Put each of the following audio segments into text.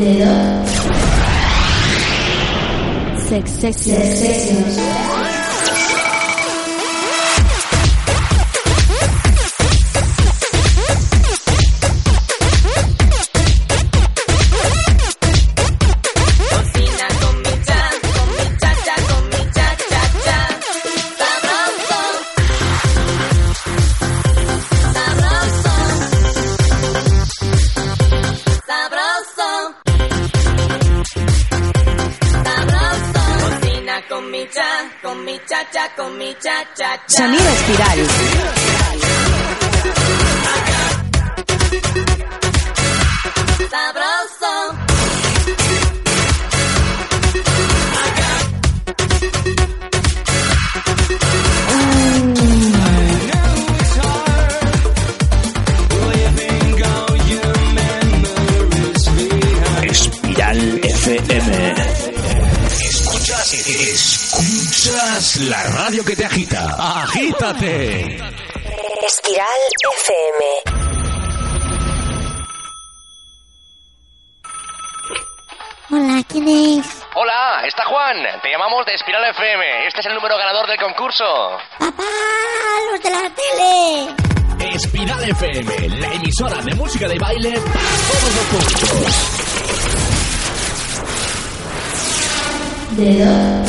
Dedo. Sex Sessions. Cocina ¡Papá! ¡Los de la tele! Espiral FM, la emisora de música de baile para todos los públicos. Dedo.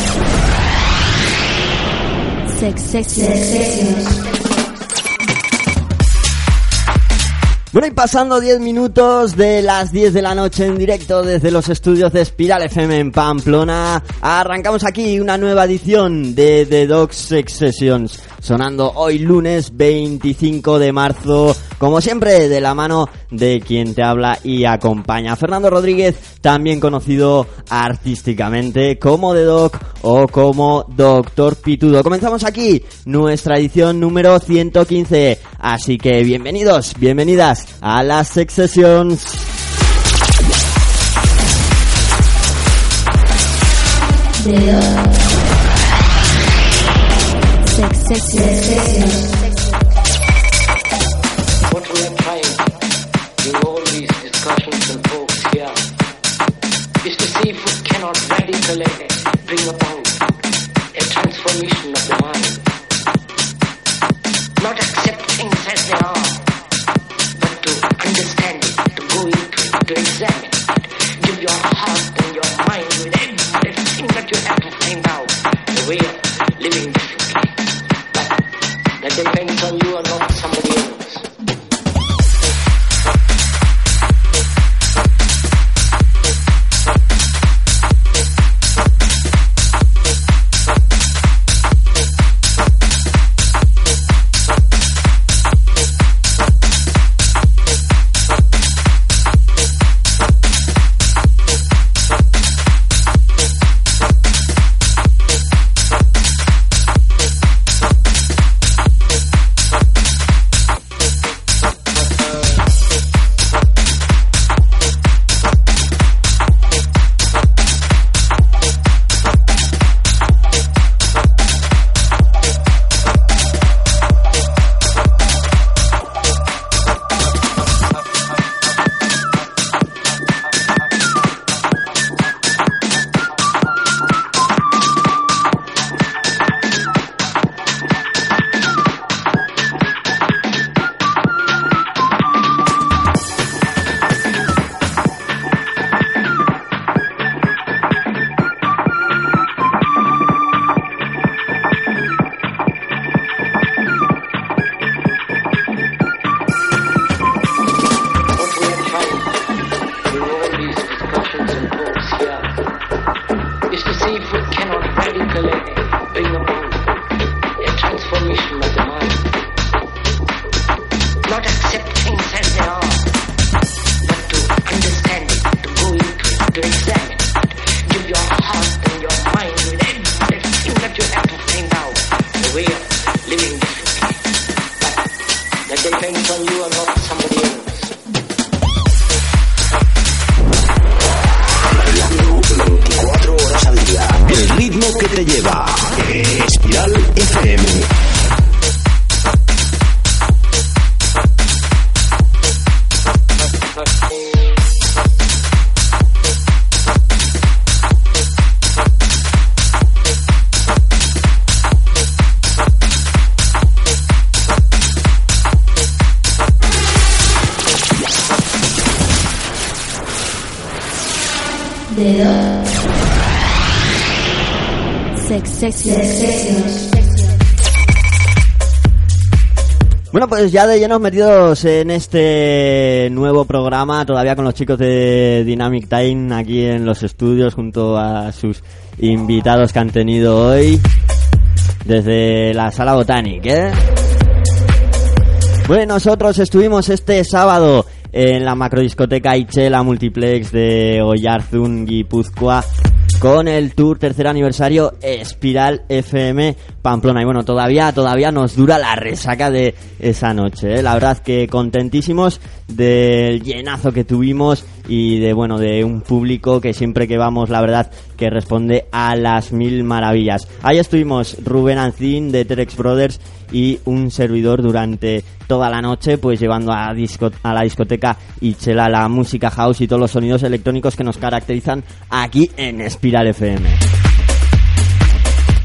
Sex Sessions. Bueno, y pasando 10 minutos de las 10 de la noche en directo desde los estudios de Espiral FM en Pamplona, arrancamos aquí una nueva edición de The Dog Sex Sessions, sonando hoy lunes 25 de marzo, como siempre, de la mano de quien te habla y acompaña, Fernando Rodríguez, también conocido artísticamente como The Dog o como Doctor Pitudo. Comenzamos aquí nuestra edición número 115, así que bienvenidos, bienvenidas a las Sex Sessions. What we are trying in all these discussions and talks here is to see if we cannot radically bring about that depends Bueno, pues ya de llenos metidos en este nuevo programa, todavía con los chicos de Dynamic Time aquí en los estudios junto a sus invitados que han tenido hoy desde la sala Botanic, ¿eh? Bueno, nosotros estuvimos este sábado en la macrodiscoteca Ichela Multiplex de Oyarzun, Guipúzcoa, con el tour tercer aniversario Espiral FM Pamplona. Y bueno, todavía, todavía nos dura la resaca de esa noche. ¿eh? La verdad que contentísimos del llenazo que tuvimos y de bueno de un público que siempre que vamos la verdad que responde a las mil maravillas. Ahí estuvimos Rubén Ancín de Terex Brothers y un servidor durante toda la noche pues llevando a, disco- a la discoteca Ichela la música house y todos los sonidos electrónicos que nos caracterizan aquí en Espiral FM.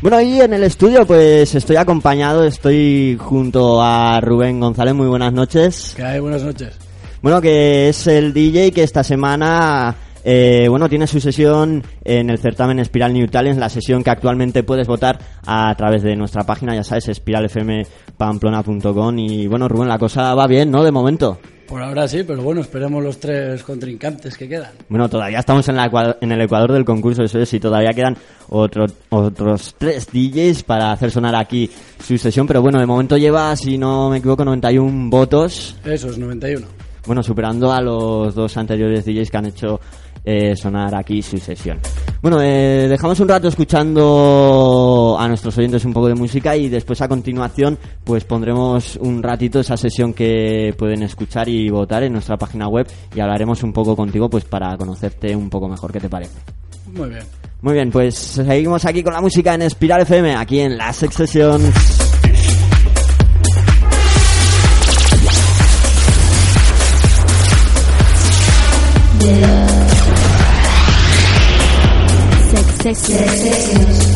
Bueno, y en el estudio pues estoy acompañado, estoy junto a Rubén González, muy buenas noches. ¿Qué hay? Buenas noches. Bueno, que es el DJ que esta semana, eh, bueno, tiene su sesión en el certamen Spiral New Talents, la sesión que actualmente puedes votar a través de nuestra página, ya sabes, espiralfmpamplona.com y bueno, Rubén, la cosa va bien, ¿no? De momento. Por ahora sí, pero bueno, esperemos los tres contrincantes que quedan. Bueno, todavía estamos en, la en el ecuador del concurso, eso es, y todavía quedan otro- otros tres DJs para hacer sonar aquí su sesión, pero bueno, de momento lleva, si no me equivoco, 91 votos. Eso es 91. Bueno, superando a los dos anteriores DJs que han hecho eh, sonar aquí su sesión. Bueno, eh, dejamos un rato escuchando a nuestros oyentes un poco de música y después a continuación pues pondremos un ratito esa sesión que pueden escuchar y votar en nuestra página web y hablaremos un poco contigo pues para conocerte un poco mejor. ¿Qué te parece? Muy bien. Muy bien, pues seguimos aquí con la música en Espiral FM, aquí en la Sex Session. Dedo. Sex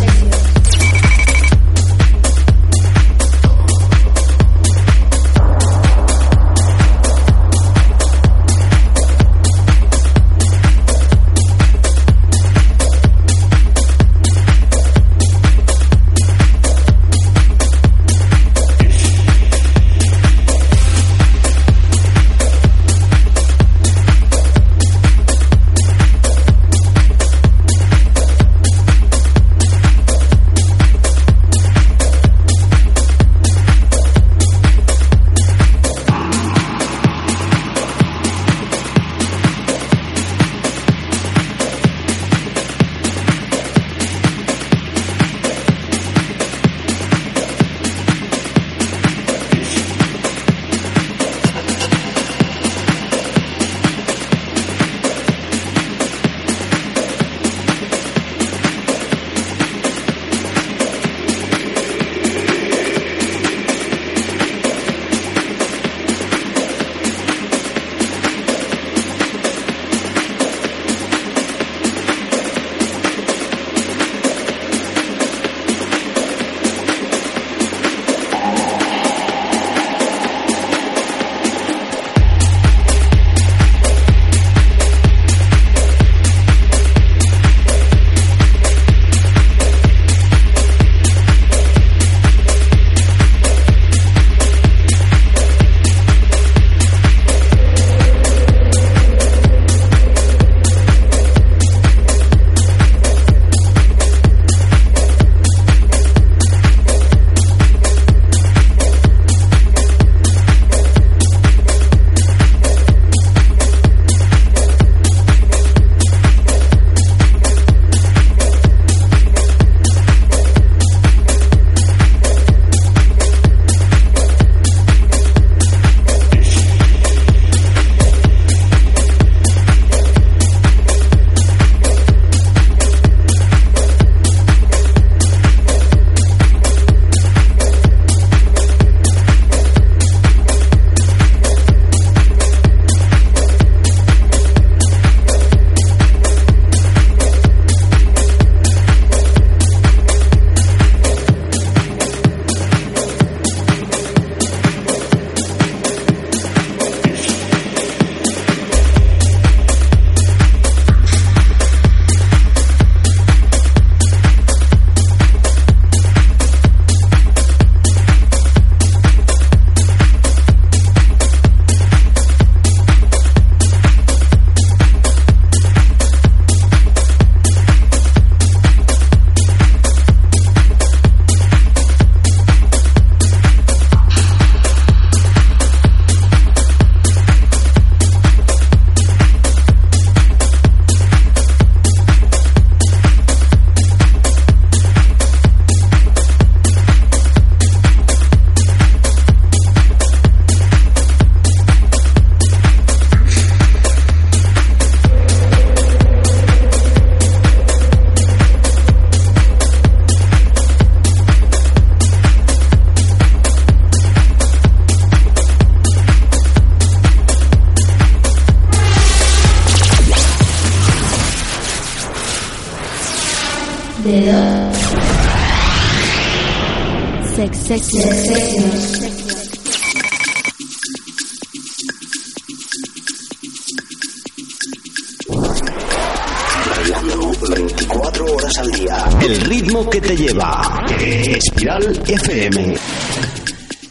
Bailando 24 horas al día. El ritmo que te lleva. Espiral FM.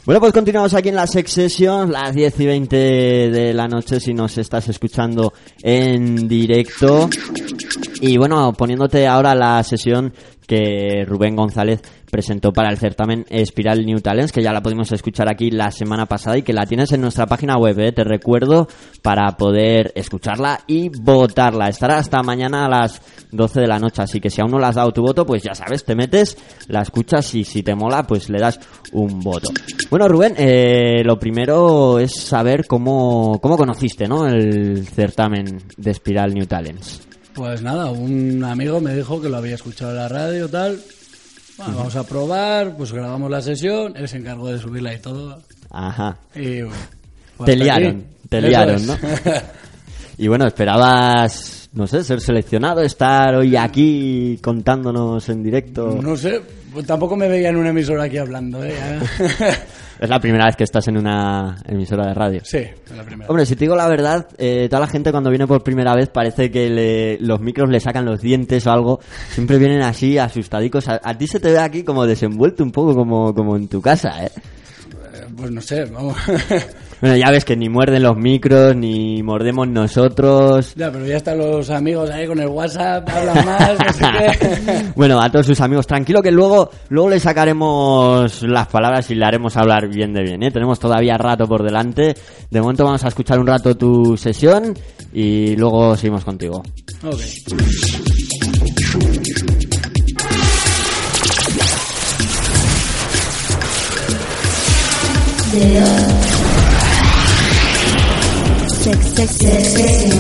Bueno, pues continuamos aquí en la Sex Session, las 10 y 20 de la noche si nos estás escuchando en directo. Y bueno, poniéndote ahora la sesión que Rubén González presentó para el certamen Espiral New Talents, que ya la pudimos escuchar aquí la semana pasada y que la tienes en nuestra página web, ¿eh? te recuerdo, para poder escucharla y votarla. Estará hasta mañana a las 12 de la noche, así que si aún no le has dado tu voto, pues ya sabes, te metes, la escuchas y si te mola, pues le das un voto. Bueno, Rubén, eh, lo primero es saber cómo, cómo conociste ¿no? el certamen de Espiral New Talents. Pues nada, un amigo me dijo que lo había escuchado en la radio tal. Bueno, vamos a probar, pues grabamos la sesión, él se encargó de subirla y todo. Ajá. Y bueno, pues Te liaron, te liaron, es. ¿no? Y bueno, esperabas, no sé, ser seleccionado, estar hoy aquí contándonos en directo. no sé, pues tampoco me veía en una emisora aquí hablando, ¿eh? Es la primera vez que estás en una emisora de radio. sí, es la primera. Hombre, si te digo la verdad, eh, toda la gente cuando viene por primera vez parece que le- los micros le sacan los dientes o algo. Siempre vienen así, asustadicos. A, a ti se te ve aquí como desenvuelto un poco como, como en tu casa, ¿eh? Pues no sé, vamos. Bueno, ya ves que ni muerden los micros, ni mordemos nosotros. ya, pero ya están los amigos ahí con el WhatsApp, hablan más, no sé qué. Bueno, a todos sus amigos, tranquilo que luego, luego le sacaremos las palabras y le haremos hablar bien de bien, ¿eh? Tenemos todavía rato por delante. De momento vamos a escuchar un rato tu sesión y luego seguimos contigo. Ok. Sex, sex, sex, sessions. Sex,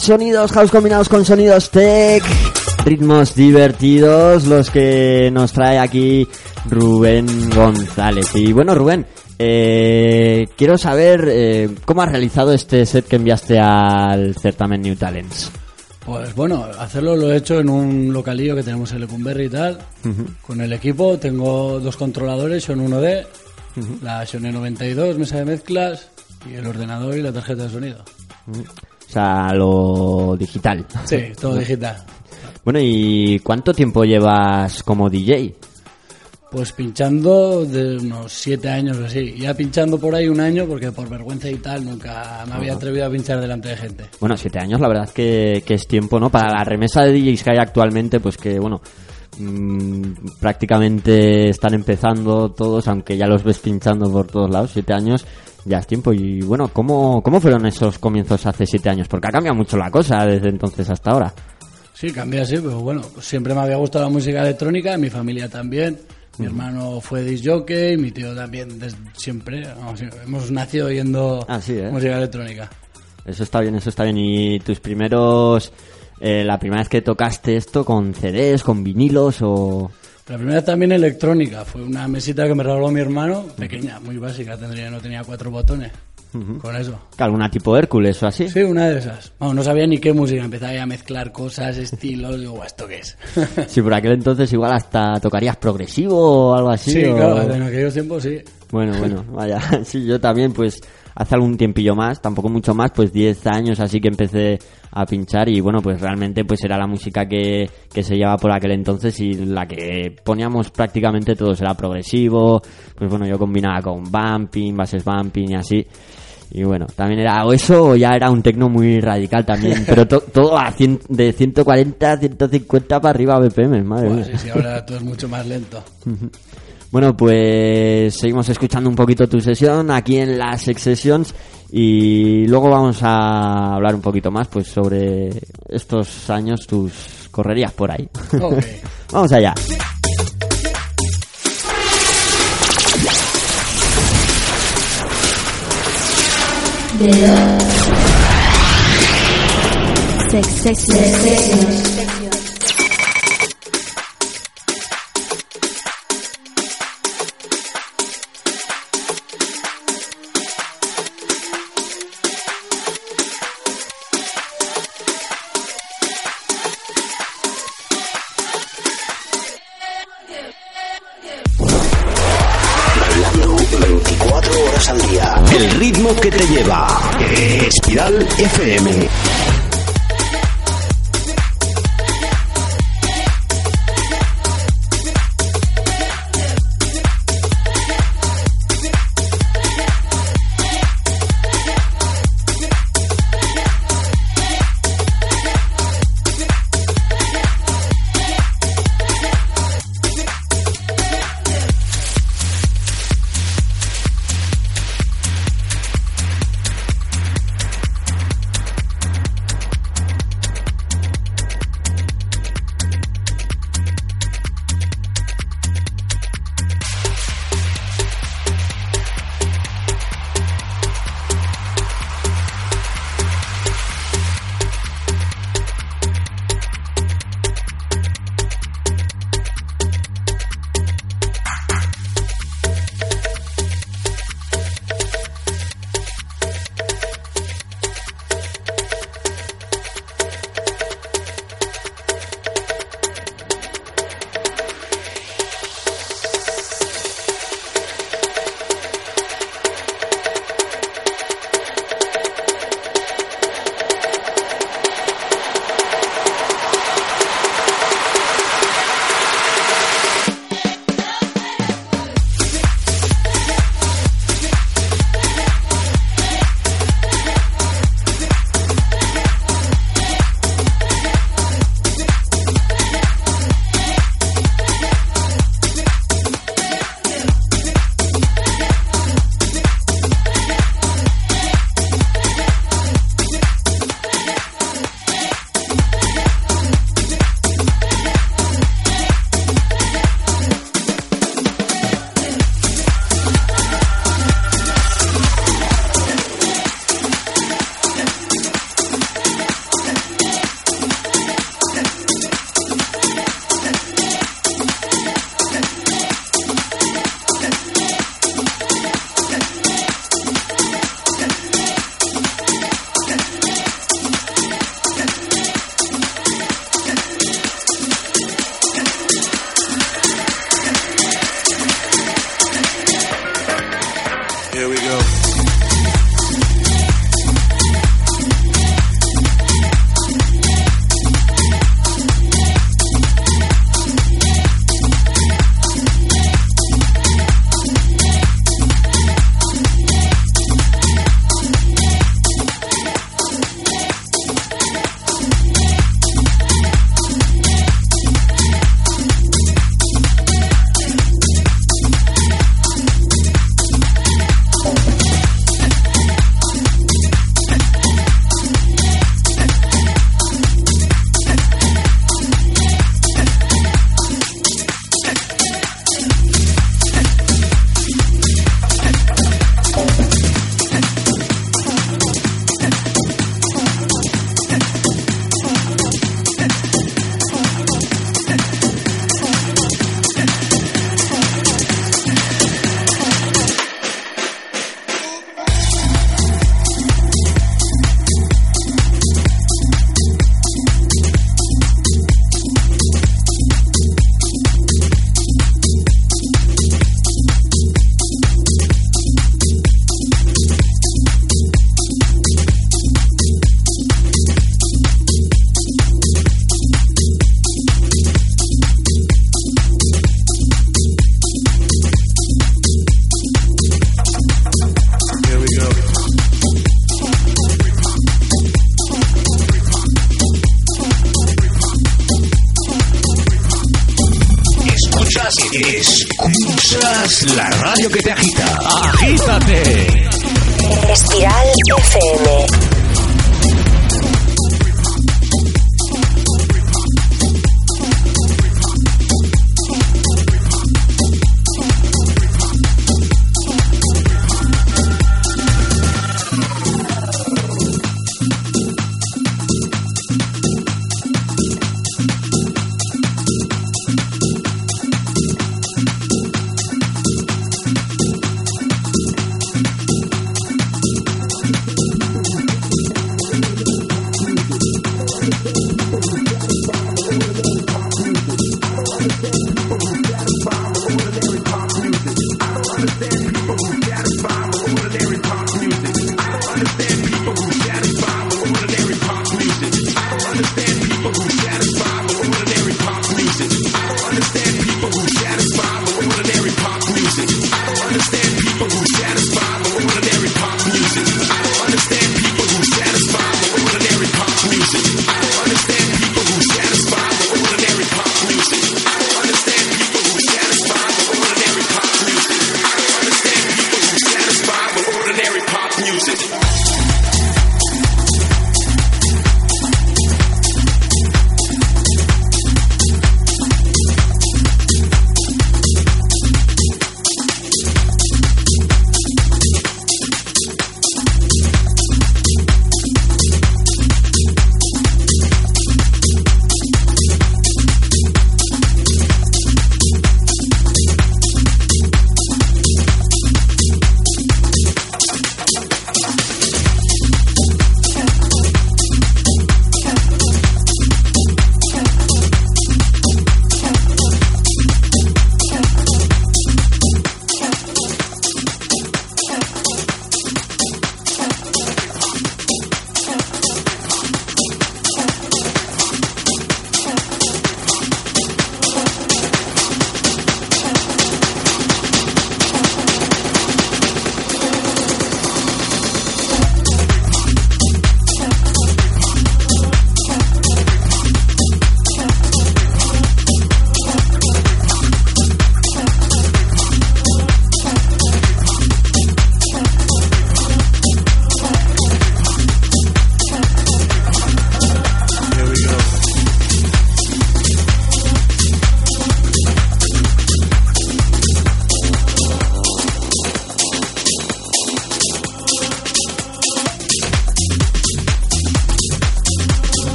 Sonidos house combinados con sonidos tech, ritmos divertidos, los que nos trae aquí Rubén González. Y bueno, Rubén, eh, quiero saber eh, cómo has realizado este set que enviaste al certamen New Talents. Pues bueno, hacerlo lo he hecho en un localillo que tenemos en Lecumberri y tal. Con el equipo tengo dos controladores, son 1D, la Sony 92, mesa de mezclas y el ordenador y la tarjeta de sonido. O sea, lo digital. Sí, todo digital. Bueno, ¿y cuánto tiempo llevas como DJ? Pues pinchando de unos siete años o así. Ya pinchando por ahí un año porque por vergüenza y tal nunca me había atrevido a pinchar delante de gente. Bueno, siete años, la verdad que, que es tiempo, ¿no? Para la remesa de DJs que hay actualmente, pues que, bueno, mm, prácticamente están empezando todos, aunque ya los ves pinchando por todos lados, siete años ya es tiempo. Y bueno, ¿cómo, cómo fueron esos comienzos hace siete años? Porque ha cambiado mucho la cosa desde entonces hasta ahora. Sí, cambia así, pero bueno, siempre me había gustado la música electrónica, mi familia también. Mi hermano fue disc jockey, mi tío también desde siempre. vamos, hemos nacido oyendo Así, ¿eh? música electrónica. Eso está bien, eso está bien. Y tus primeros... eh, la primera vez que tocaste esto con CDs, con vinilos o... La primera también electrónica, fue una mesita que me regaló mi hermano, pequeña, muy básica, tendría, no tenía cuatro botones. Con eso. ¿Alguna tipo Hércules o así? Sí, una de esas. No sabía ni qué música, empezaba ya a mezclar cosas, estilos, digo, "Buah, ¿esto qué es? Sí, por aquel entonces igual hasta tocarías progresivo o algo así. sí, o- claro, en aquellos tiempos sí. Bueno, bueno, vaya. Sí, yo también, pues, hace algún tiempillo más, tampoco mucho más, pues 10 años así que empecé a pinchar y bueno, pues realmente pues era la música que, que se llevaba por aquel entonces y la que poníamos prácticamente todos, era progresivo, pues bueno, yo combinaba con bumping, bases bumping y así. Y bueno, también era o eso o ya era un tecno muy radical también, pero to- todo a cien- de 140 a 150 para arriba BPM, madre Buah, mía. sí, sí, ahora todo es mucho más lento. Bueno, pues seguimos escuchando un poquito tu sesión aquí en las Sex Sessions y luego vamos a hablar un poquito más pues sobre estos años, tus correrías por ahí. Vamos allá. Sex, sex, sex,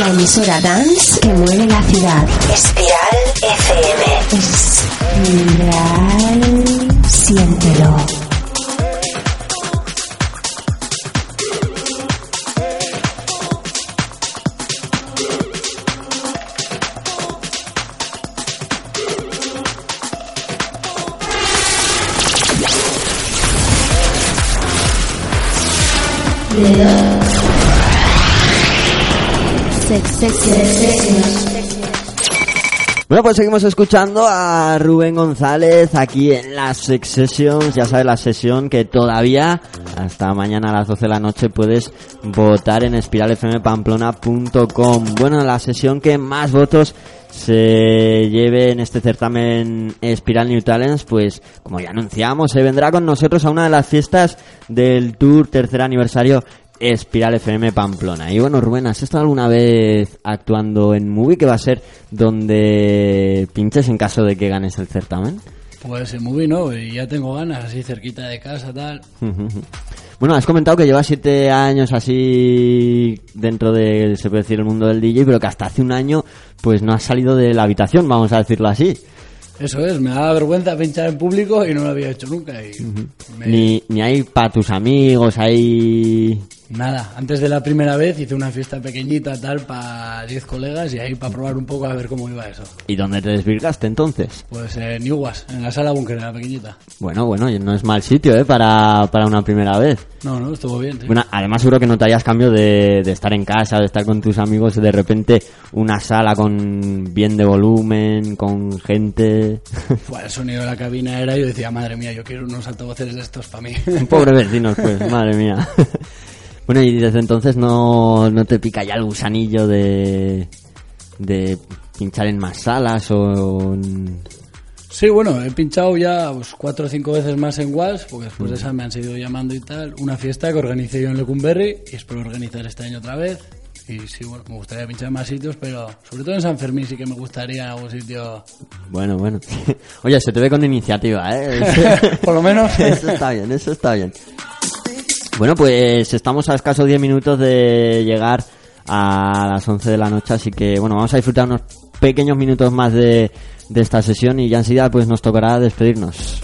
La emisora dance que mueve la ciudad. Espiral FM. Espiral. Siéntelo. Bueno, pues seguimos escuchando a Rubén González aquí en las Sex Sessions. Ya sabes, la sesión que todavía hasta mañana a las 12 de la noche puedes votar en espiralfmpamplona.com. Bueno, la sesión que más votos se lleve en este certamen Espiral New Talents, pues como ya anunciamos, se vendrá con nosotros a una de las fiestas del Tour tercer aniversario Espiral FM Pamplona. Y bueno, Rubén, ¿has estado alguna vez actuando en Movie que va a ser donde pinches en caso de que ganes el certamen? Pues en movie no, y ya tengo ganas, así cerquita de casa, tal. Bueno, has comentado que llevas siete años así dentro de, se puede decir, el mundo del DJ, pero que hasta hace un año pues no has salido de la habitación, vamos a decirlo así. Eso es, me da vergüenza pinchar en público y no lo había hecho nunca. Y me- Ni, ni hay para tus amigos, hay... Nada, antes de la primera vez hice una fiesta pequeñita, tal, para 10 colegas y ahí para probar un poco a ver cómo iba eso. ¿Y dónde te desvirgaste entonces? Pues en Iguas, en la sala búnker, en la pequeñita. Bueno, bueno, no es mal sitio, ¿eh? Para, para una primera vez. No, no, estuvo bien. sí. Bueno, además seguro que no te hayas cambio de, de estar en casa, de estar con tus amigos, de repente una sala con bien de volumen, con gente... Buah, el sonido de la cabina era, yo decía, madre mía, yo quiero unos altavoces de estos para mí. Pobre vecinos, pues, madre mía. Bueno, y desde entonces no, no te pica ya el gusanillo de, de pinchar en más salas o... en- Sí, bueno, he pinchado ya pues, cuatro o cinco veces más en Was, porque después de esa me han seguido llamando y tal. Una fiesta que organicé yo en Lecumberri y espero organizar este año otra vez. Y sí, bueno, me gustaría pinchar en más sitios, pero sobre todo en San Fermín sí que me gustaría algún sitio. Bueno, bueno. Oye, se te ve con iniciativa, ¿eh? Por lo menos. Eso está bien, eso está bien. Bueno, pues estamos a escasos 10 minutos de llegar a las 11 de la noche, así que bueno, vamos a disfrutar unos pequeños minutos más de, de esta sesión y ya enseguida pues nos tocará despedirnos.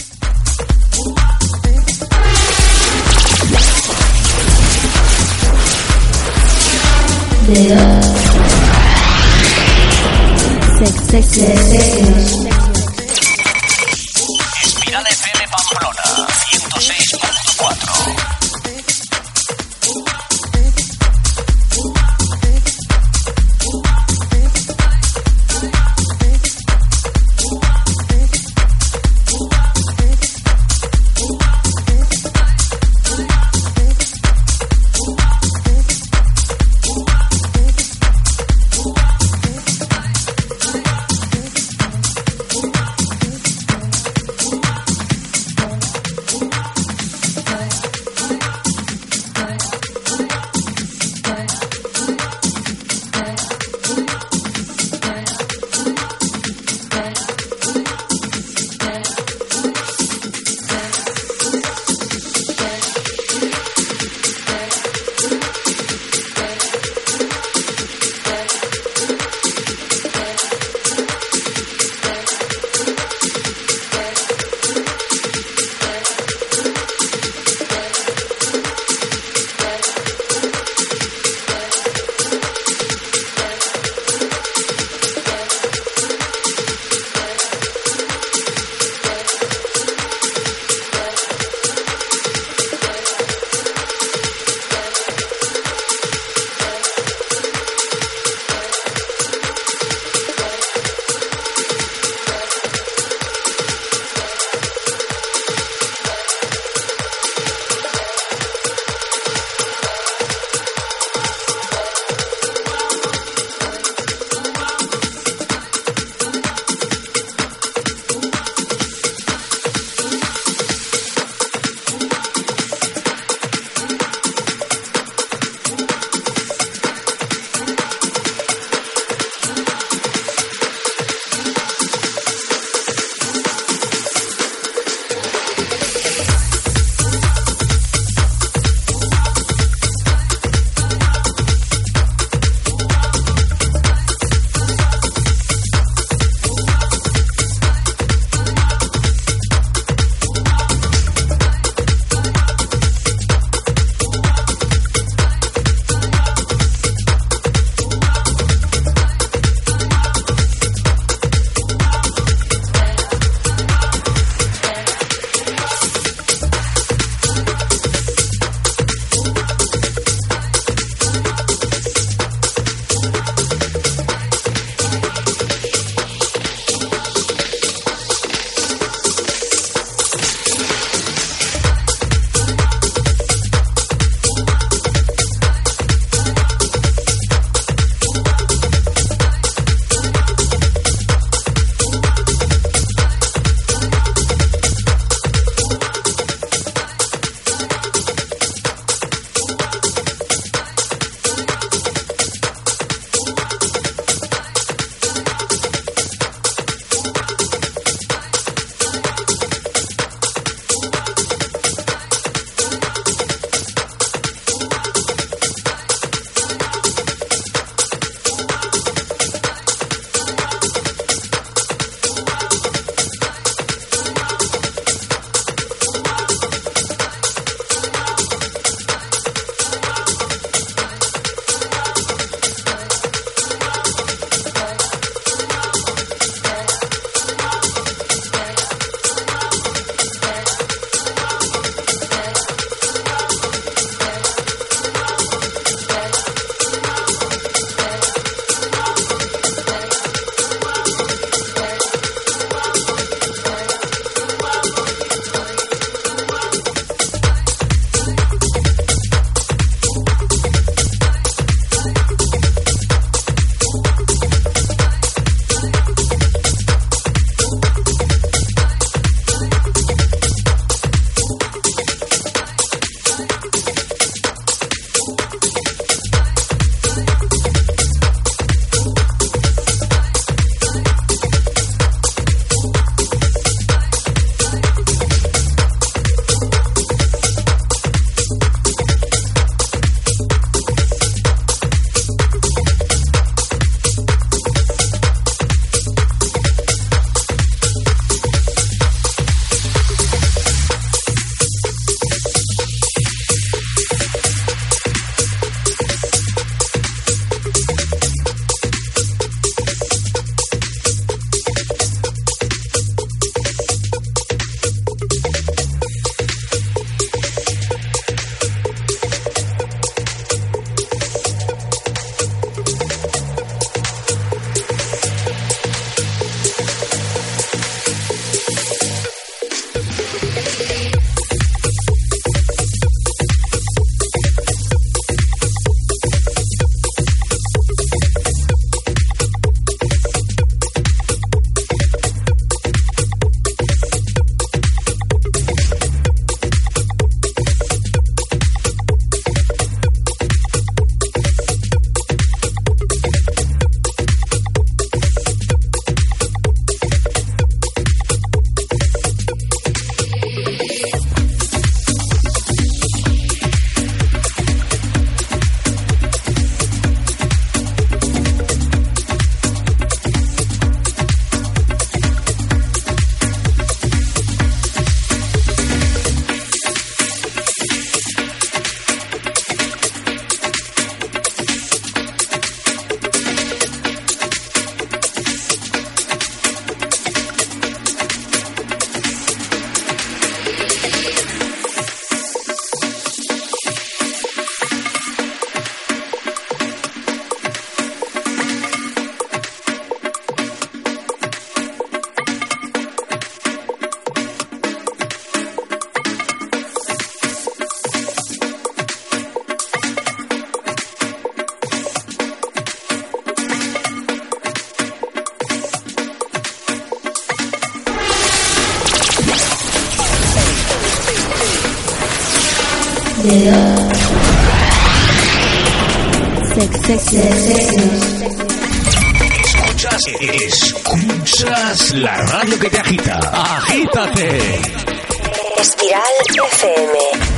Espiral FM.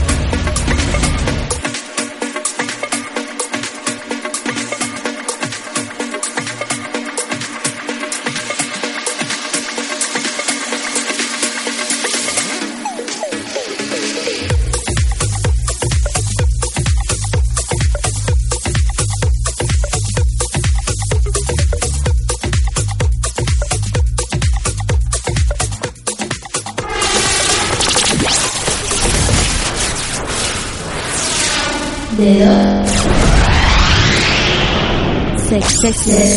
Sex,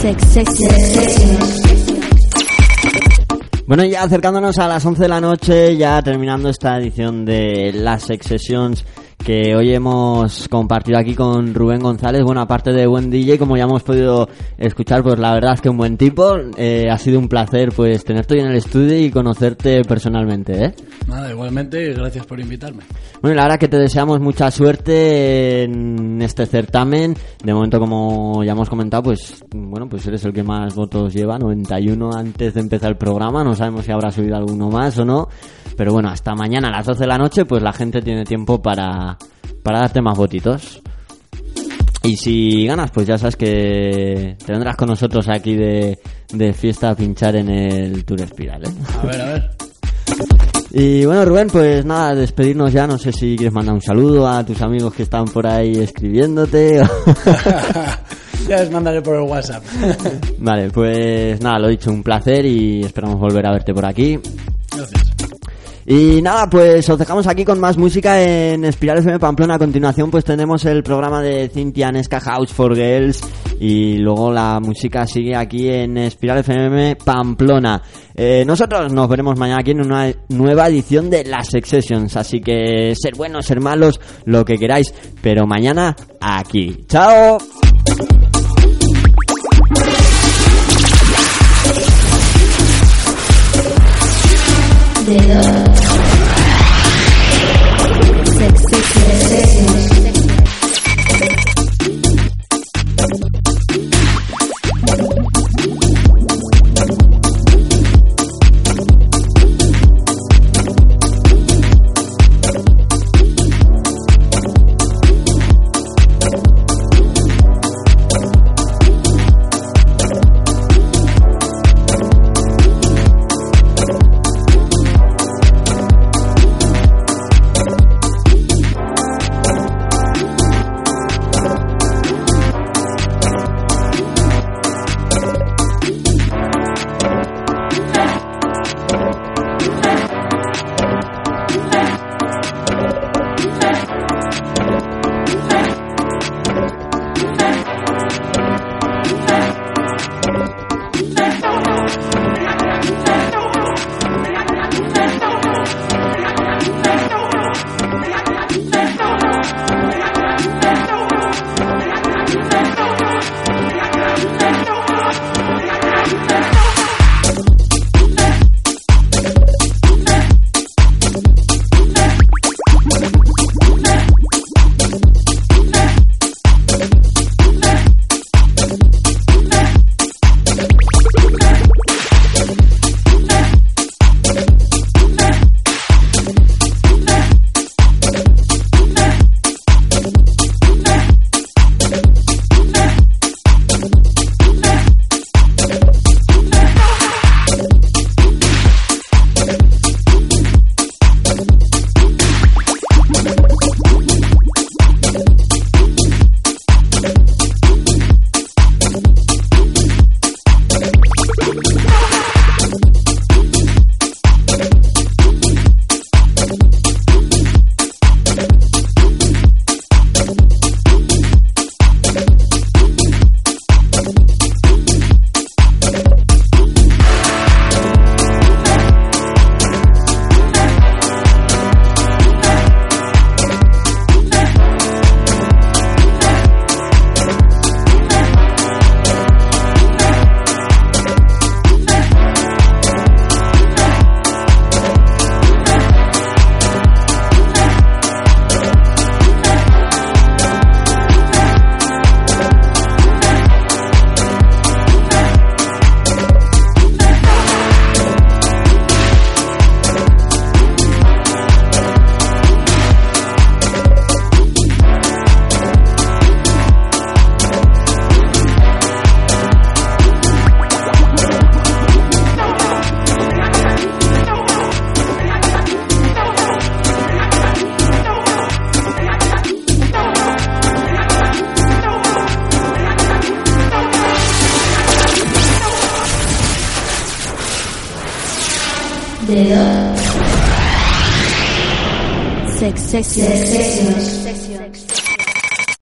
Sex, sex, sex, Bueno, ya acercándonos a las 11 de la noche, ya terminando esta edición de las Sex Sessions que hoy hemos compartido aquí con Rubén González. Bueno, aparte de buen DJ, como ya hemos podido escuchar, pues la verdad es que un buen tipo. Eh, ha sido un placer pues tenerte hoy en el estudio y conocerte personalmente, ¿eh? Nada, igualmente, gracias por invitarme. Bueno, y la verdad que te deseamos mucha suerte en este certamen. De momento, como ya hemos comentado, pues bueno, pues eres el que más votos lleva, 91 antes de empezar el programa. No sabemos si habrá subido alguno más o no. Pero bueno, hasta mañana a las 12 de la noche, pues la gente tiene tiempo para, para darte más votitos. Y si ganas, pues ya sabes que te vendrás con nosotros aquí de, de fiesta a pinchar en el Tour Espiral, ¿eh? A ver, a ver. Y bueno, Rubén, pues nada, despedirnos ya. No sé si quieres mandar un saludo a tus amigos que están por ahí escribiéndote. ya les mandaré por el WhatsApp. vale, pues nada, lo dicho, un placer y esperamos volver a verte por aquí. Gracias. Y nada, pues os dejamos aquí con más música en Espiral FM Pamplona. A continuación, pues tenemos el programa de Cintia Nesca House for Girls. Y luego la música sigue aquí en Espiral FM Pamplona. Eh, nosotros nos veremos mañana aquí en una nueva edición de las Sessions. Así que ser buenos, ser malos, lo que queráis. Pero mañana aquí. ¡Chao!